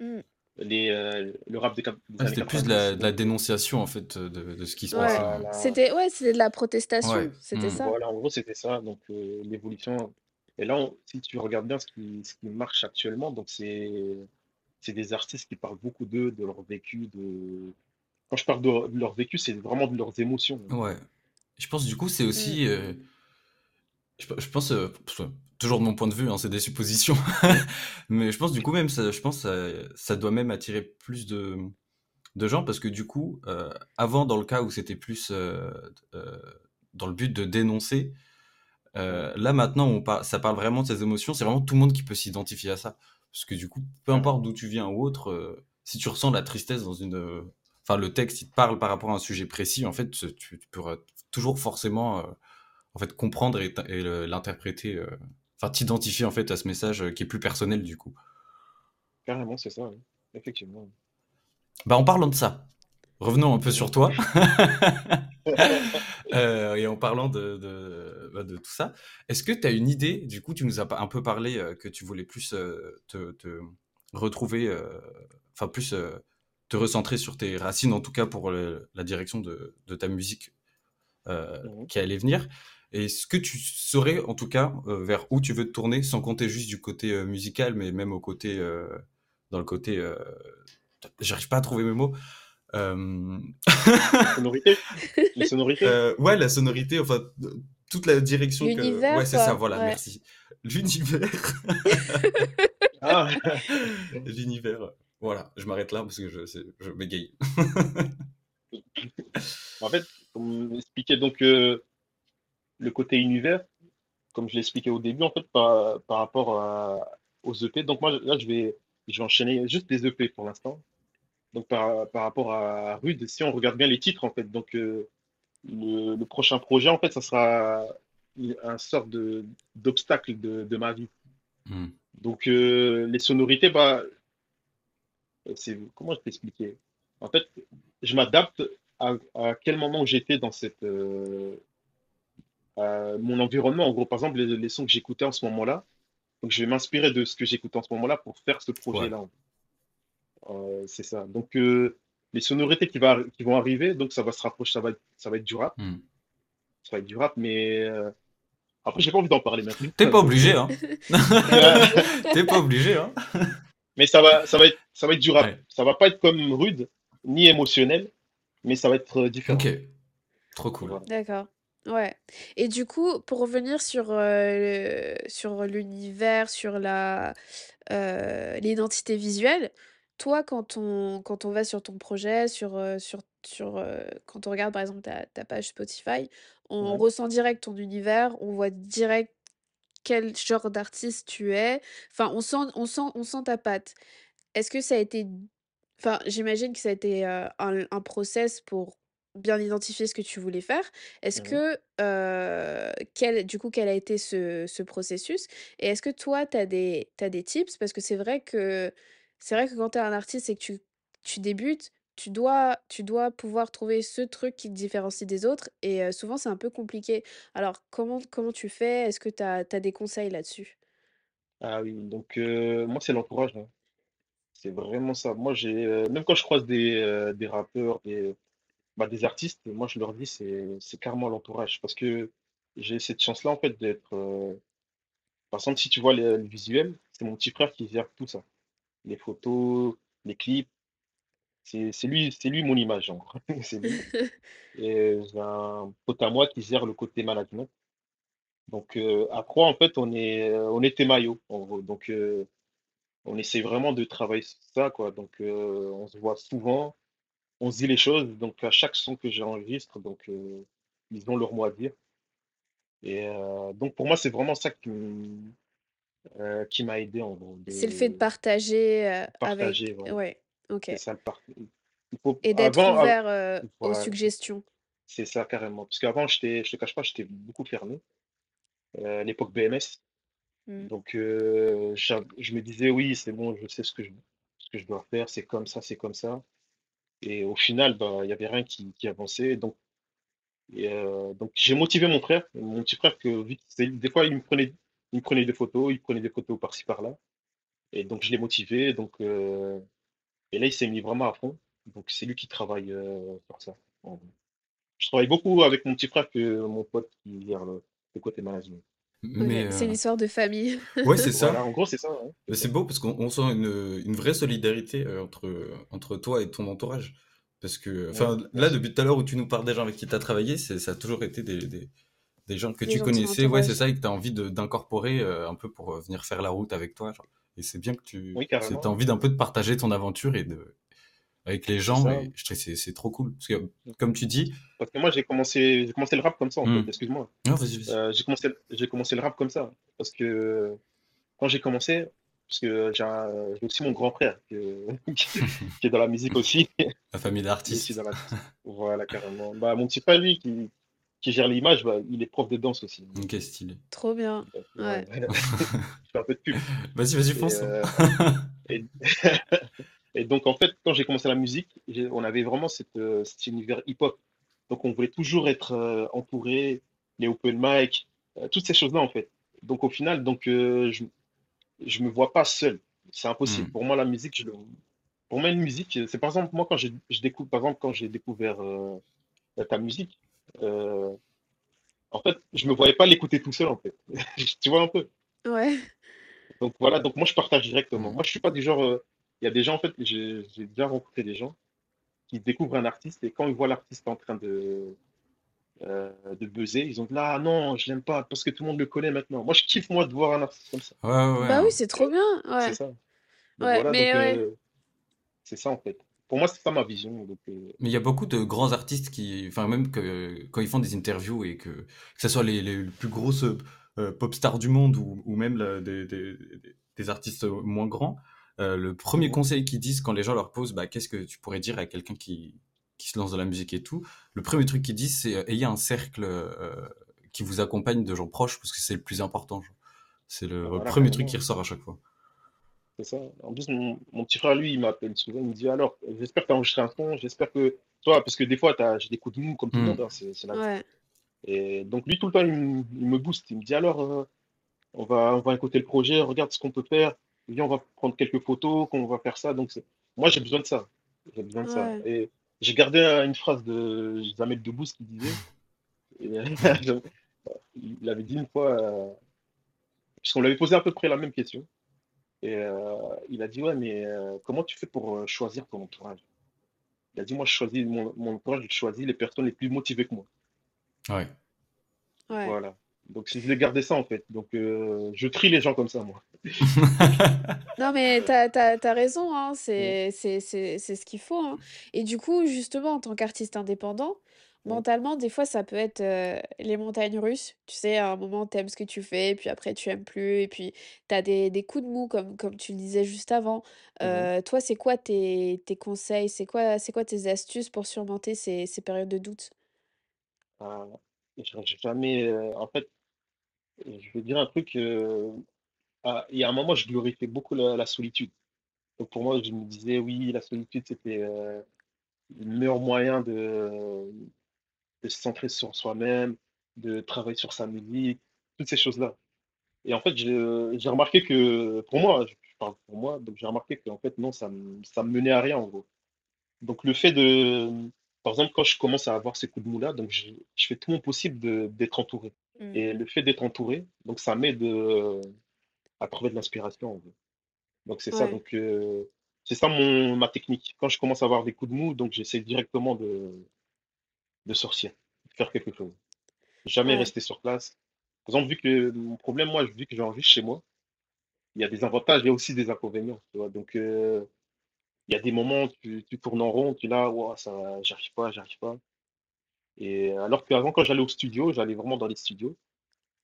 Mm. Les, euh, le rap des, années c'était plus de 90. la, de la donc, dénonciation en fait de, de ce qui se Ouais. passait. voilà, C'était, ouais, c'était de la protestation, Ouais. c'était Mm. ça. voilà, en gros, c'était ça. Donc, euh, l'évolution. Et là, on- si tu regardes bien ce qui, ce qui marche actuellement, donc c'est, c'est des artistes qui parlent beaucoup d'eux, de leur vécu, de. Quand je parle de, de leur vécu, c'est vraiment de leurs émotions. Ouais. Je pense du coup c'est Mm. aussi... euh, je, je pense... euh, toujours de mon point de vue, hein, c'est des suppositions. Mais je pense du coup même, ça, je pense ça, ça doit même attirer plus de, de gens parce que du coup, euh, avant dans le cas où c'était plus dans le but de dénoncer, euh, là maintenant on par- ça parle vraiment de ses émotions, c'est vraiment tout le monde qui peut s'identifier à ça. Parce que du coup, peu importe d'où tu viens ou autre, si tu ressens la tristesse dans une, enfin le texte, il te parle par rapport à un sujet précis, en fait, tu, tu pourras toujours forcément en fait comprendre et, l'interpréter, enfin t'identifier en fait à ce message qui est plus personnel du coup. Carrément, c'est ça, effectivement. Bah en parlant de ça, revenons un peu sur toi. Euh, et en parlant de, de, bah, de tout ça, est-ce que tu as une idée Du coup, tu nous as un peu parlé euh, que tu voulais plus euh, te, te, retrouver, enfin plus te recentrer sur tes racines, en tout cas pour la direction de, de ta musique? Mmh qui allait venir. Est-ce que tu saurais, en tout cas, vers où tu veux te tourner, sans compter juste du côté musical, mais même au côté, dans le côté, j'arrive pas à trouver mes mots, euh... sonorité Les sonorités euh, Ouais, la sonorité, enfin, toute la direction que... Ouais, c'est ça, voilà, merci. L'univers. ah. L'univers. Voilà, je m'arrête là parce que je, je m'égaye. En fait, comme expliquait donc euh, le côté univers, comme je l'expliquais au début, en fait, par, par rapport à, aux EP. Donc moi, là, je vais, je vais enchaîner juste des EP pour l'instant donc par, par, rapport à Rude, si on regarde bien les titres, en fait, donc euh, le, prochain projet, en fait, ça sera un sort de d'obstacle de, de, ma vie. Hmm. Donc euh, les sonorités, bah, c'est comment je t'expliquer En fait, je m'adapte à, à, quel moment j'étais dans cette euh, mon environnement. En gros, par exemple, les, sons que j'écoutais en ce moment-là. Donc, je vais m'inspirer de ce que j'écoutais en ce moment-là pour faire ce projet-là. Euh, c'est ça. Donc, euh, les sonorités qui, va, qui vont arriver, donc ça va se rapprocher, ça va être, ça va être du rap. Hmm. Ça va être du rap, mais euh, après, j'ai pas envie d'en parler maintenant. T'es pas obligé, hein. T'es pas obligé, hein. Mais ça va, ça va être, ça va être du rap. Ça va pas être comme rude, ni émotionnel, mais ça va être différent. Ok. Trop cool. D'accord. Ouais. Et du coup, pour revenir sur, sur l'univers, sur la, l'identité visuelle, toi, quand on, quand on va sur ton projet, sur, sur, sur, quand on regarde par exemple ta, ta page Spotify, on ressent direct ton univers, on voit direct quel genre d'artiste tu es. Enfin, on sent, on sent, on sent ta patte. Est-ce que ça a été... Enfin, j'imagine que ça a été un, un process pour bien identifier ce que tu voulais faire. Est-ce que, quel, du coup, quel a été ce, ce processus? Et est-ce que toi, tu as des, t'as des tips? Parce que c'est vrai que c'est vrai que quand tu es un artiste et que tu, tu débutes, tu dois, tu dois pouvoir trouver ce truc qui te différencie des autres et souvent c'est un peu compliqué. Alors comment, comment tu fais? Est-ce que tu as, des conseils là-dessus? Ah oui, donc moi c'est l'entourage. C'est vraiment ça. Moi j'ai même quand je croise des, des rappeurs, des, bah, des artistes, moi je leur dis c'est c'est carrément l'entourage parce que j'ai cette chance-là en fait d'être. Par exemple, si tu vois le visuel, c'est mon petit frère qui gère tout ça les photos, les clips. C'est lui, c'est lui mon image, en gros. C'est lui. Et j'ai un pote à moi qui gère le côté management. Donc, euh, à Croix, en fait, on est, euh, on était maillot, en gros. Donc, euh, on essaie vraiment de travailler ça, quoi. Donc, on se voit souvent, on se dit les choses. Donc, à chaque son que j'enregistre, donc, ils ont leur mot à dire. Et donc, pour moi, c'est vraiment ça qui, euh, qui m'a aidé en gros. C'est le fait de partager euh, partager, avec. Ouais, ok. ça Et d'être ouvert euh, aux suggestions. C'est ça carrément. Parce qu'avant, je te cache pas, j'étais beaucoup fermé. à l'époque BMS. Mmh. Donc, je me disais, oui, c'est bon, je sais ce que je, dois faire, c'est comme ça, c'est comme ça. Et au final, bah, il n'y avait rien qui, avançait. Donc, donc j'ai motivé mon frère, mon petit frère, que des fois, il me prenait il prenait des photos, il prenait des photos par-ci par-là. Et donc je l'ai motivé. Donc, euh, et là, il s'est mis vraiment à fond. Donc c'est lui qui travaille euh, sur ça. Je travaille beaucoup avec mon petit frère que mon pote qui gère le, côté management. Mais C'est une euh, histoire de famille. Ouais, c'est ça. en gros, c'est ça. C'est beau parce qu'on sent une, une, vraie solidarité entre, entre toi et ton entourage. Parce que, enfin, là, depuis tout à l'heure où tu nous parles des gens avec qui tu as travaillé, ça a toujours été des, des gens que tu connaissais, ouais, c'est ça, et que tu as envie d'incorporer euh, un peu pour euh, venir faire la route avec toi. Et c'est bien que tu oui, as envie d'un peu de partager ton aventure et de avec les gens. Et je c'est trop cool. Parce que, comme tu dis. Parce que moi, j'ai commencé, commencé le rap comme ça, en hmm. fait, excuse-moi. Non, vas-y, euh, j'ai commencé, commencé le rap comme ça. Parce que quand j'ai commencé, parce que j'ai aussi mon grand frère qui, est dans la musique aussi. La famille d'artistes. Voilà, carrément. Bah, mon petit frère, lui, qui, qui gère l'image, bah, il est prof de danse aussi. Ok, stylé. Trop bien. Ouais. je fais un peu de pub. Vas-y, vas-y, fonce. Euh, et, donc, en fait, quand j'ai commencé la musique, on avait vraiment cette, euh, cet univers hip-hop. Donc, on voulait toujours être euh, entouré, les open mic, toutes ces choses-là, en fait. Donc, au final, donc, je je me vois pas seul. C'est impossible. Hmm. Pour moi, la musique, je, pour moi, une musique, c'est par exemple, moi, quand je, je découvre, par exemple, quand j'ai découvert ta musique, euh, en fait, je me voyais pas l'écouter tout seul, en fait. tu vois un peu? Ouais. Donc voilà, donc moi je partage directement. Moi je suis pas du genre. Euh, il y a des gens, en fait, j'ai déjà rencontré des gens qui découvrent un artiste et quand ils voient l'artiste en train de, euh, de buzzer, ils ont dit là, non, je l'aime pas parce que tout le monde le connaît maintenant. Moi je kiffe, moi, de voir un artiste comme ça. Ouais, ouais. Bah oui, c'est trop bien. Ouais. C'est ça. ouais, mais c'est ça en fait. Pour moi, c'est ça ma vision. Euh, Mais il y a beaucoup de grands artistes qui, enfin même que quand ils font des interviews et que que ce soit les, les plus grosses euh, pop stars du monde ou, ou même des, des, des, artistes moins grands, euh, le premier mhm. conseil qu'ils disent quand les gens leur posent, bah, qu'est-ce que tu pourrais dire à quelqu'un qui, qui se lance dans la musique et tout, le premier truc qu'ils disent, c'est ayez un cercle qui vous accompagne de gens proches parce que c'est le plus important. C'est le, le premier truc qui ressort à chaque fois. C'est ça. En plus, mon, petit frère, lui, il m'appelle souvent. Il me dit Alors, j'espère que tu as enregistré un son. J'espère que. Toi, parce que des fois, j'ai des coups de mou comme tout le hmm. monde. Hein, c'est la Et donc, lui, tout le temps, il, me booste. Il me dit Alors, euh, on, va, on va écouter le projet. Regarde ce qu'on peut faire. Viens, on va prendre quelques photos. Qu'on va faire ça. Donc, moi, j'ai besoin de ça. J'ai besoin de ça. Et j'ai gardé une phrase de Jamel Debbouze qui disait Il avait dit une fois. Euh, puisqu'on lui avait posé à peu près la même question. Et euh, il a dit, ouais, mais euh, comment tu fais pour choisir ton entourage? Il a dit, moi, je choisis mon, mon entourage, je choisis les personnes les plus motivées que moi. Ouais. ouais. Voilà. Donc, je voulais garder ça, en fait. Donc, je trie les gens comme ça, moi. non, mais tu as, as, raison, hein. c'est ce qu'il faut. Hein. Et du coup, justement, en tant qu'artiste indépendant, Mentalement, des fois, ça peut être les montagnes russes. Tu sais, à un moment, t'aimes ce que tu fais, puis après, tu aimes plus, et puis t'as des, des coups de mou, comme, comme tu le disais juste avant. Mmh toi, c'est quoi tes, tes conseils? C'est quoi, c'est quoi tes astuces pour surmonter ces, ces périodes de doute? Ah, j'ai jamais. en fait, je vais dire un truc. ah, il y a un moment, je glorifiais beaucoup la, solitude. Donc pour moi, je me disais, oui, la solitude, c'était le meilleur moyen de se centrer sur soi-même, de travailler sur sa musique, toutes ces choses-là. Et en fait, j'ai remarqué que, pour moi, je parle pour moi, donc j'ai remarqué que en fait, non, ça me, me menait à rien, en gros. Donc le fait de, par exemple, quand je commence à avoir ces coups de mou là, donc je fais tout mon possible d'être entouré. Mmh. Et le fait d'être entouré, donc ça m'aide à trouver de l'inspiration, en. Donc c'est ça, donc euh, c'est ça mon, ma technique. Quand je commence à avoir des coups de mou, donc j'essaie directement de, de sortir, de faire quelque chose. Jamais rester sur place. Par exemple, vu que mon problème, moi, vu que j'enregistre chez moi, il y a des avantages, il y a aussi des inconvénients. Tu vois? Donc, euh, il y a des moments, tu, tu tournes en rond, tu es là, ça, j'arrive pas, j'arrive pas. Et alors qu'avant, quand j'allais au studio, j'allais vraiment dans les studios.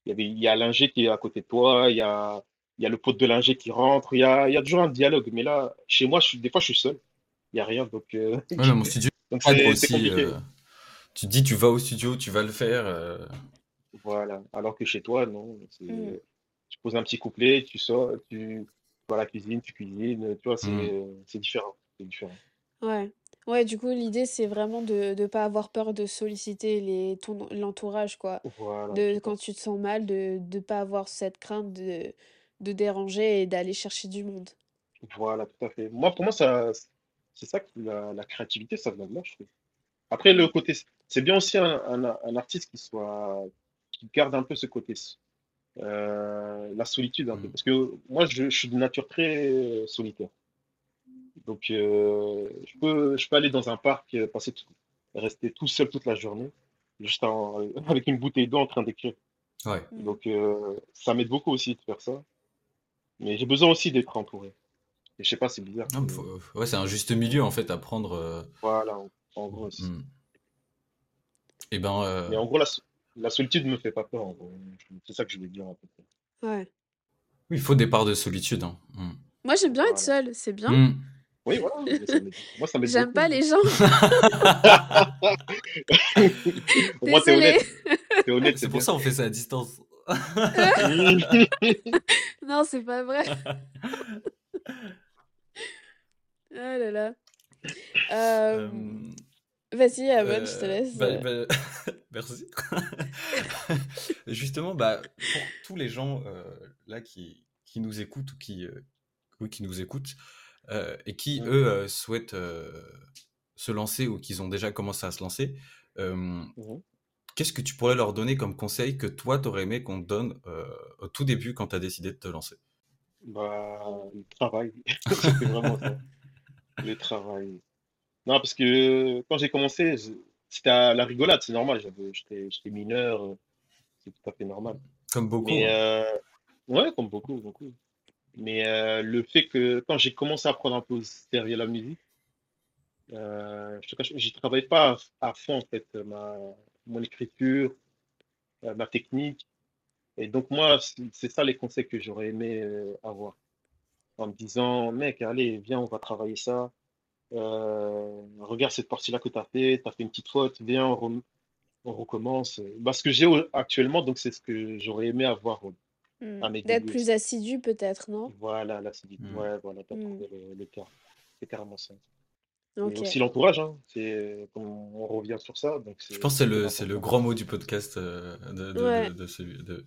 Il y avait, il y a l'ingé qui est à côté de toi, il y a, il y a le pote de l'ingé qui rentre, il y a, il y a toujours un dialogue. Mais là, chez moi, je suis, des fois, je suis seul. Il n'y a rien. Donc, euh, mon studio, donc c'est compliqué. Euh, tu te dis, tu vas au studio, tu vas le faire. Euh. Voilà. Alors que chez toi, non. Mm. Tu poses un petit couplet, tu sors, tu vas à la cuisine, tu cuisines. Tu vois, c'est mm. différent. C'est différent. Ouais. Ouais, du coup, l'idée, c'est vraiment de ne pas avoir peur de solliciter les, ton, l'entourage, quoi. Voilà. De, quand tu te sens mal, de ne pas avoir cette crainte de, de déranger et d'aller chercher du monde. Voilà, tout à fait. Moi, pour moi, ça, c'est ça que la, la créativité, ça vient de là, je trouve. Après, le côté, c'est bien aussi un, artiste qui soit, qui garde un peu ce côté, euh, la solitude un peu. Mm. Parce que moi, je, suis de nature très solitaire. Donc, euh, je peux, je peux aller dans un parc, euh, passer rester tout seul toute la journée, juste avec une bouteille d'eau en train d'écrire. Ouais. Donc, ça m'aide beaucoup aussi de faire ça. Mais j'ai besoin aussi d'être entouré. Et je sais pas, c'est bizarre. ouais, c'est un juste milieu en fait à prendre. Voilà, en gros. Et eh ben. Euh, en gros, la, solitude ne me fait pas peur. C'est ça que je voulais dire à peu Ouais. Oui, il faut des parts de solitude. Hein. Mm. Moi, j'aime bien être seule, c'est bien. Mm. Oui, voilà. Moi, ça m'aide J'aime pas les gens. Au moins, t'es honnête. T'es honnête, C'est pour bien. ça qu'on fait ça à distance. Non, c'est pas vrai. Ah là là. Euh, Euh, Vas-y, Amon, je te Euh, laisse. bah- bah, merci. Justement, bah, pour tous les gens euh, là qui, qui nous écoutent ou qui, euh, oui, qui nous écoutent euh, et qui, Mm. eux, euh, souhaitent euh, se lancer ou qui ont déjà commencé à se lancer, Mhm. qu'est-ce que tu pourrais leur donner comme conseil que toi, t'aurais aimé qu'on te donne au tout début quand tu as décidé de te lancer? Bah, le travail. C'était vraiment ça. Le travail. Non, parce que quand j'ai commencé, je- c'était à la rigolade, c'est normal. J'étais, mineur, c'est tout à fait normal. Comme beaucoup. Mais hein. ouais, comme beaucoup, beaucoup. Mais euh, le fait que quand j'ai commencé à prendre un peu sérieux la musique, euh, je te cache, j'y travaillais pas à, fond en fait, ma, mon écriture, euh, ma technique. Et donc moi, c'est ça les conseils que j'aurais aimé euh, avoir. En me disant, mec, allez, viens, on va travailler ça. Euh, regarde cette partie-là que tu as fait, tu as fait une petite faute, viens, on, recommence. Bah, ce que j'ai actuellement, donc c'est ce que j'aurais aimé avoir À mes D'être plus assidu, peut-être, non? Voilà, l'acidité. Mm. Ouais, voilà, t'as Hmm. trouvé le, le terme. C'est carrément ça. Et Ok. aussi l'entourage, hein. C'est, comme on revient sur ça, donc Je c'est pense que c'est très le, c'est le important. grand mot du podcast euh, de, de, Ouais. de, de celui- de-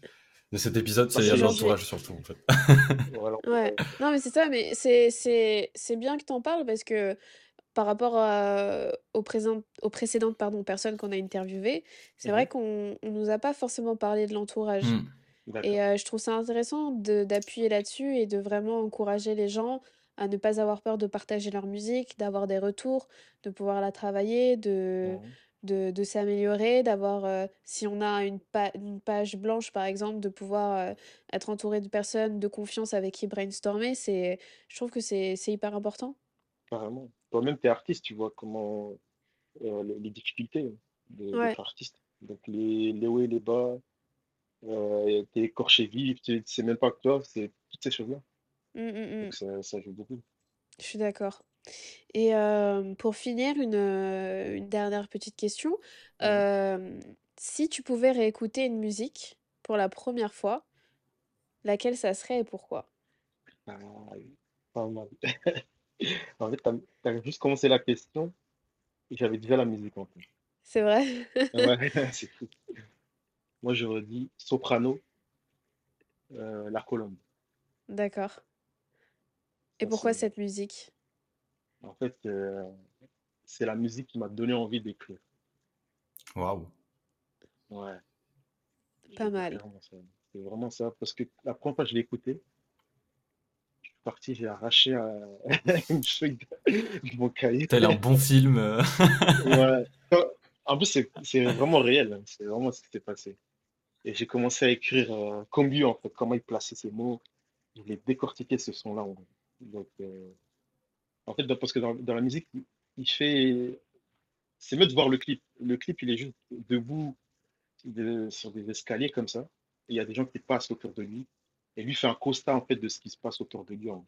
de cet épisode, Bah, c'est l'entourage surtout en fait. Voilà, Ouais. Non, mais c'est ça, mais c'est c'est c'est bien que t'en parles parce que par rapport à- aux présentes aux précédentes pardon, personnes qu'on a interviewées, c'est vrai Mhm. qu'on on nous a pas forcément parlé de l'entourage. Et euh, je trouve ça intéressant de d'appuyer là-dessus et de vraiment encourager les gens à ne pas avoir peur de partager leur musique, d'avoir des retours, de pouvoir la travailler, de Mhm. de, de s'améliorer, d'avoir, euh, si on a une, pa- une page blanche par exemple, de pouvoir euh, être entouré de personnes de confiance avec qui brainstormer, c'est, je trouve que c'est, c'est hyper important. Carrément. Toi-même, t'es artiste, tu vois comment euh, les, les difficultés de- Ouais, d'être artiste. Donc les, les hauts et les bas, euh, t'es écorché vif, tu sais même pas que toi, c'est toutes ces choses-là. Mm, mm, mm. Donc ça, ça joue beaucoup. Je suis d'accord. Et euh, pour finir, une, euh, une dernière petite question. Euh, si tu pouvais réécouter une musique pour la première fois, laquelle ça serait et pourquoi? Ah, pas mal. En fait, t'as, t'as juste commencé la question et j'avais déjà la musique en tête. C'est vrai? Ouais, c'est fou. Moi, j'aurais dit soprano, euh, La Colombe. D'accord. Et Ça, pourquoi c'est, cette musique? en fait, euh, c'est la musique qui m'a donné envie d'écrire. Waouh. Ouais, Pas j'ai mal. ça. C'est vraiment ça. Parce que la première fois que je l'ai écouté, je suis parti, j'ai arraché euh, une feuille de, de mon cahier. Tel un bon film. euh. Ouais. En plus, c'est c'est vraiment réel. hein. C'est vraiment ce qui s'est passé. Et j'ai commencé à écrire euh, comme lui, en fait, comment il plaçait ses mots. Je l'ai décortiqué ce son-là. en fait. Donc, euh, en fait, parce que dans, dans la musique, il il fait. C'est mieux de voir le clip. Le clip, il est juste debout de- sur des escaliers comme ça. Et il y a des gens qui passent autour de lui. Et lui fait un constat, en fait, de ce qui se passe autour de lui. en-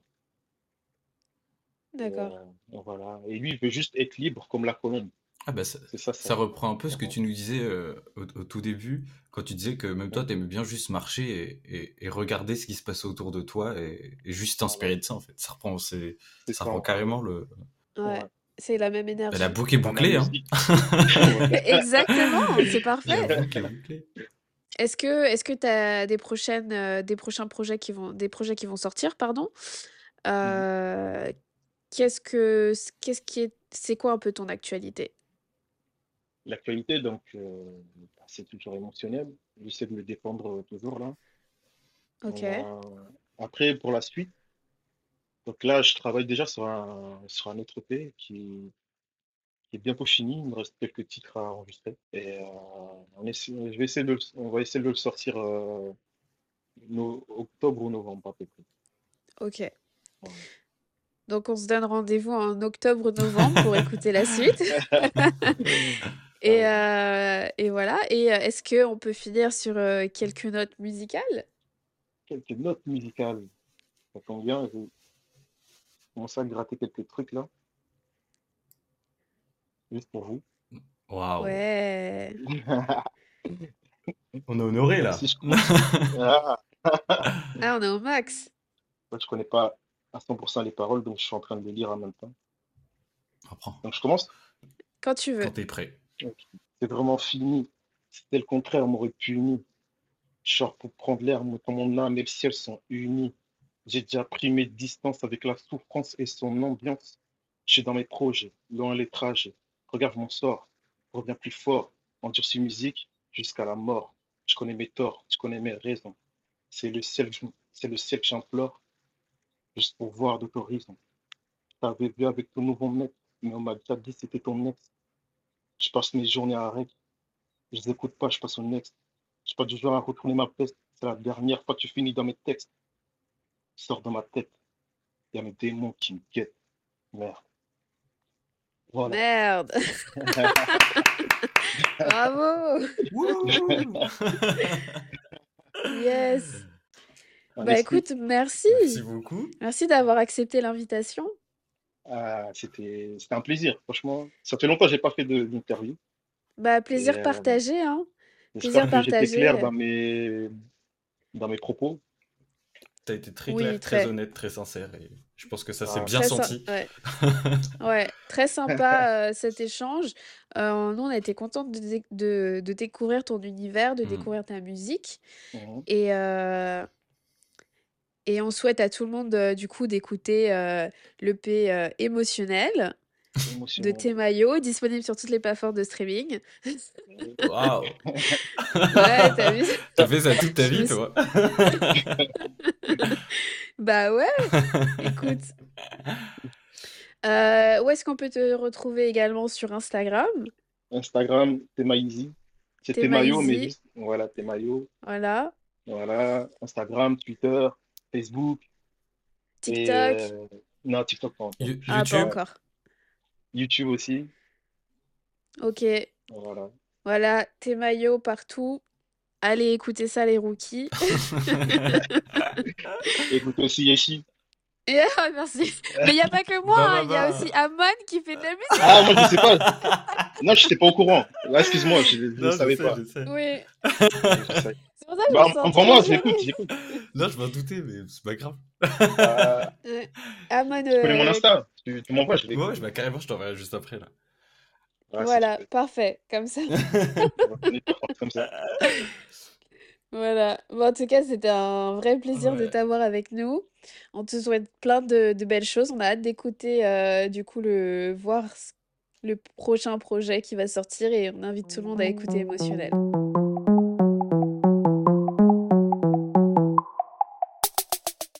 D'accord. euh, voilà. Et lui, il veut juste être libre comme la colombe. Ah bah ça, ça, ça ça. reprend un peu ce que tu nous disais euh, au, au tout début, quand tu disais que même toi, Ouais. t'aimais bien juste marcher et, et- et regarder ce qui se passe autour de toi et, et juste t'inspirer de ça en fait. Ça reprend, ça ça, reprend carrément le. Ouais, c'est la même Bah, la énergie. boucle est bouclée, hein. Exactement, c'est La parfait. boucle est bouclée. Est-ce que est-ce que tu as des prochaines euh, des prochains projets qui vont des projets qui vont sortir, pardon? Mhm. Euh, qu'est-ce que qu'est-ce qui est c'est quoi un peu ton actualité? L'actualité, donc, euh, c'est toujours émotionnel. J'essaie de me défendre euh, toujours là. Ok, après, pour la suite, donc là, je travaille déjà sur un, sur un autre EP qui, qui est bientôt fini. Il me reste quelques titres à enregistrer. Et euh, on essaie- je vais essayer de, on va essayer de le sortir euh, no- octobre ou novembre à peu près. ok. Ouais. Donc on se donne rendez-vous en octobre-novembre pour écouter la suite. Et, Carrément. euh, et voilà. Et euh, est-ce que on peut finir sur euh, quelques notes musicales? quelques notes musicales. Ça tombe bien, je vais commencer à gratter quelques trucs là, juste pour vous. Waouh. Ouais. On est honoré là. Si je commence. Ah, Ah, on est au max. moi, je connais pas à 100% les paroles, donc je suis en train de les lire en même temps. Reprends. Donc je commence. Quand tu veux. Quand t'es prêt. C'est vraiment fini. C'était le contraire, on m'aurait puni. Genre pour prendre l'air, mon âme et le ciel sont unis. J'ai déjà pris mes distances avec la souffrance et son ambiance. Je suis dans mes projets, loin les trajets. Regarde mon sort, reviens plus fort. Endurci musique jusqu'à la mort. Je connais mes torts, je connais mes raisons. C'est le ciel, c'est le ciel que j'implore, juste pour voir d'autres horizons. T'avais vu avec ton nouveau mec, mais on m'a déjà dit c'était ton ex. Je passe mes journées à règle. Je les écoute pas, je passe au next. Je suis pas du genre à retourner ma veste. C'est la dernière fois que tu finis dans mes textes. Sors de ma tête. Il y a mes démons qui me guettent. Merde. Voilà. Merde. Bravo. Yes. Bah Merci. écoute, merci. Merci beaucoup. Merci d'avoir accepté l'invitation. Ah, c'était c'était un plaisir, franchement. Ça fait longtemps que j'ai pas fait de- d'interview. Bah plaisir Et, euh, partagé, hein. J'espère Plaisir que j'étais partagé. clair dans mes, dans mes propos. T'as été très Oui, clair, très... très. honnête, très sincère. Et je pense que ça s'est Ah. bien senti. Ouais. Ouais, très sympa euh, cet échange. Euh, nous, on a été contente de, dé- de, de découvrir ton univers, de Mm. découvrir ta musique. Mhm. Et, euh, et on souhaite à tout le monde, euh, du coup, d'écouter euh, l'EP euh, émotionnel de. Temayo, disponible sur toutes les plateformes de streaming. Waouh. Ouais, t'as vu? T'as fait ça toute ta vie, toi. Bah ouais, écoute. Euh, où est-ce qu'on peut te retrouver également? Sur Instagram? Instagram, Temaïzi. C'est Temayo, mais juste, voilà, Temayo. Voilà. Voilà, Instagram, Twitter, Facebook. Et, TikTok. euh, non, TikTok pas encore. You- Ah, pas YouTube. encore. YouTube aussi. Ok. Voilà. Voilà, tes maillots partout. Allez écouter ça, les rookies. Écoute aussi Yeshi. Et, ah, merci. Mais il n'y a pas que moi, Bah, hein, bah, il y a aussi Amon qui fait de la musique. Ah, moi, je sais pas. Non, je n'étais pas au courant. Ah, Excuse-moi, je ne savais sais, pas. je sais. Oui. C'est pour ça que je Bah, me sens Envoie-moi, trop j'écoute, j'écoute. Non, je m'en doutais, mais c'est pas grave. Euh, Ouais. Amon, tu connais mon euh, Insta. Tu, tu m'envoies, je vais. Ouais, je- bah, carrément, je t'enverrai juste après, là. Voilà, parfait, comme ça. Comme ça. Voilà. Bon, en tout cas, c'était un vrai plaisir de t'avoir avec nous. On te souhaite plein de, belles choses. On a hâte d'écouter, euh, du coup, le voir le prochain projet qui va sortir et on invite tout le monde à écouter Émotionnel.